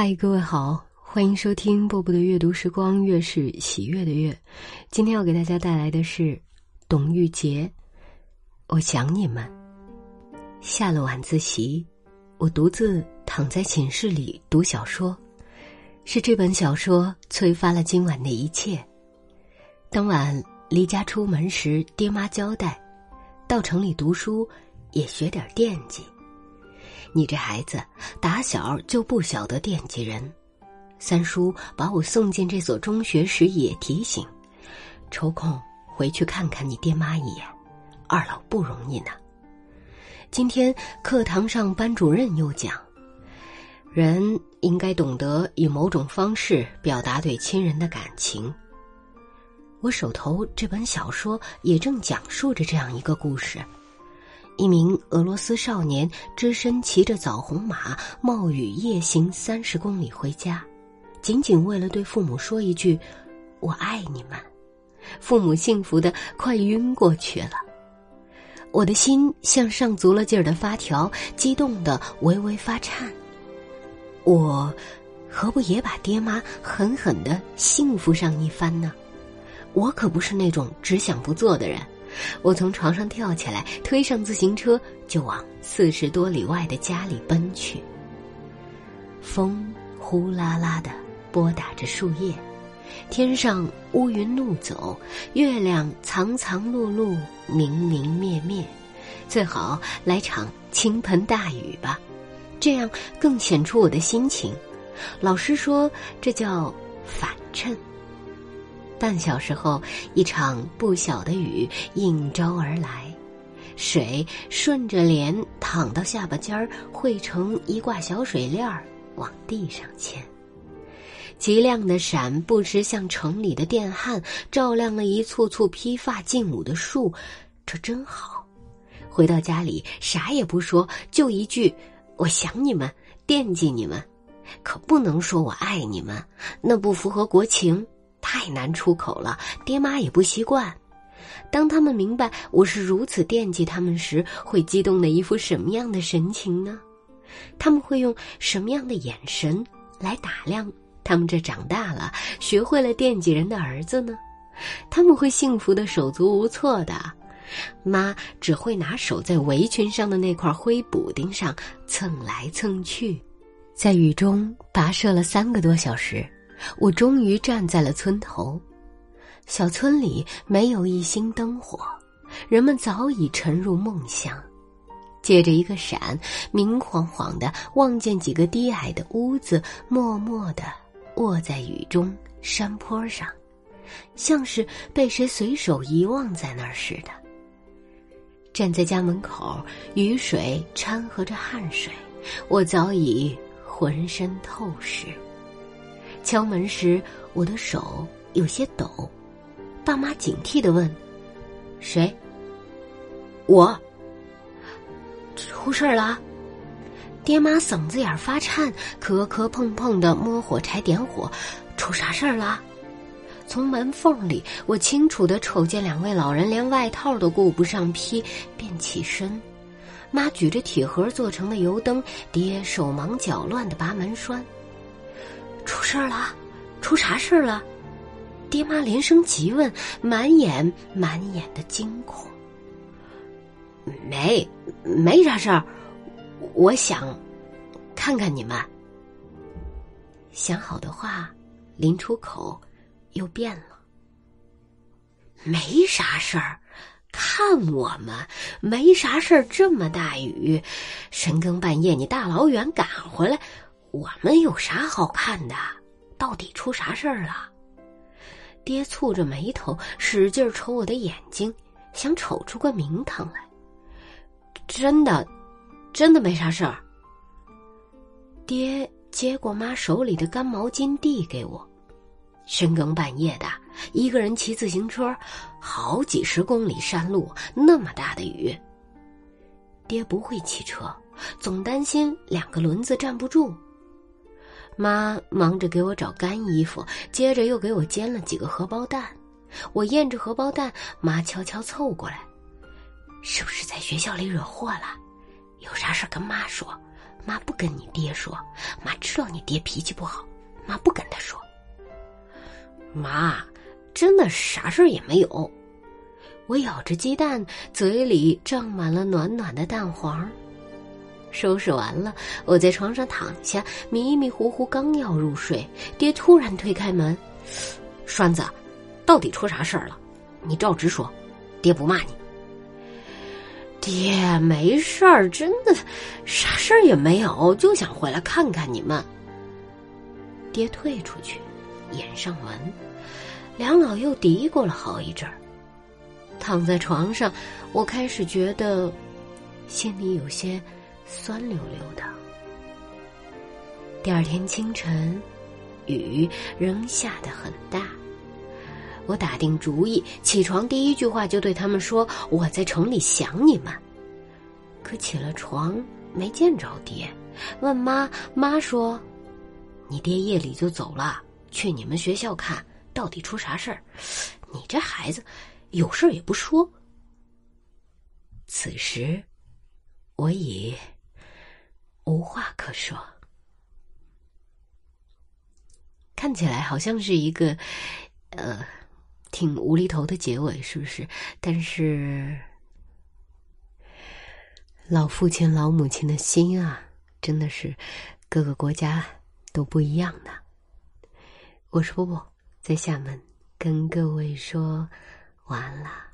嗨，各位好，欢迎收听波波的阅读时光，月是喜悦的月。今天要给大家带来的是董玉洁。我想你们。下了晚自习，我独自躺在寝室里读小说，是这本小说催发了今晚的一切。当晚离家出门时，爹妈交代，到城里读书也学点惦记。你这孩子打小就不晓得惦记人。三叔把我送进这所中学时也提醒：抽空回去看看你爹妈一眼，二老不容易呢。今天课堂上班主任又讲，人应该懂得以某种方式表达对亲人的感情。我手头这本小说也正讲述着这样一个故事。一名俄罗斯少年只身骑着枣红马，冒雨夜行三十公里回家，仅仅为了对父母说一句“我爱你们”。父母幸福的快晕过去了，我的心像上足了劲儿的发条，激动的微微发颤。我何不也把爹妈狠狠的幸福上一番呢？我可不是那种只想不做的人。我从床上跳起来，推上自行车，就往四十多里外的家里奔去。风呼啦啦的拨打着树叶，天上乌云怒走，月亮藏藏露露，明明灭灭。最好来场倾盆大雨吧，这样更显出我的心情。老师说这叫反衬。半小时后，一场不小的雨应招而来，水顺着脸淌到下巴尖儿，汇成一挂小水链儿往地上牵。极亮的闪不时像城里的电焊，照亮了一簇簇披发劲舞的树，这真好。回到家里，啥也不说，就一句：“我想你们，惦记你们。”可不能说我爱你们，那不符合国情。太难出口了，爹妈也不习惯。当他们明白我是如此惦记他们时，会激动的一副什么样的神情呢？他们会用什么样的眼神来打量他们这长大了、学会了惦记人的儿子呢？他们会幸福的手足无措的。妈只会拿手在围裙上的那块灰补丁上蹭来蹭去，在雨中跋涉了三个多小时。我终于站在了村头，小村里没有一星灯火，人们早已沉入梦乡。借着一个闪，明晃晃的望见几个低矮的屋子，默默的卧在雨中山坡上，像是被谁随手遗忘在那儿似的。站在家门口，雨水掺和着汗水，我早已浑身透湿。敲门时，我的手有些抖。爸妈警惕的问：“谁？”“我。”“出事儿了？”爹妈嗓子眼发颤，磕磕碰碰的摸火柴点火。“出啥事儿了？”从门缝里，我清楚的瞅见两位老人连外套都顾不上披，便起身。妈举着铁盒做成的油灯，爹手忙脚乱的拔门栓。事儿了，出啥事儿了？爹妈连声急问，满眼满眼的惊恐。没，没啥事儿。我想看看你们。想好的话，临出口又变了。没啥事儿，看我们没啥事儿。这么大雨，深更半夜你大老远赶回来。我们有啥好看的？到底出啥事儿了？爹蹙着眉头，使劲瞅我的眼睛，想瞅出个名堂来。真的，真的没啥事儿。爹接过妈手里的干毛巾，递给我。深更半夜的，一个人骑自行车，好几十公里山路，那么大的雨。爹不会骑车，总担心两个轮子站不住。妈忙着给我找干衣服，接着又给我煎了几个荷包蛋。我咽着荷包蛋，妈悄悄凑过来：“是不是在学校里惹祸了？有啥事跟妈说，妈不跟你爹说，妈知道你爹脾气不好，妈不跟他说。妈，真的啥事也没有。我咬着鸡蛋，嘴里胀满了暖暖的蛋黄。收拾完了，我在床上躺下，迷迷糊糊，刚要入睡，爹突然推开门：“栓子，到底出啥事儿了？你照直说，爹不骂你。”爹，没事儿，真的，啥事儿也没有，就想回来看看你们。爹退出去，掩上门，梁老又嘀咕了好一阵儿。躺在床上，我开始觉得心里有些酸溜溜的。第二天清晨，雨仍下得很大。我打定主意，起床第一句话就对他们说：“我在城里想你们。”可起了床没见着爹，问妈，妈说：“你爹夜里就走了，去你们学校看到底出啥事儿。”你这孩子。有事也不说。此时，我已无话可说。看起来好像是一个，呃，挺无厘头的结尾，是不是？但是，老父亲、老母亲的心啊，真的是各个国家都不一样的。我是波波，在厦门跟各位说。晚安了。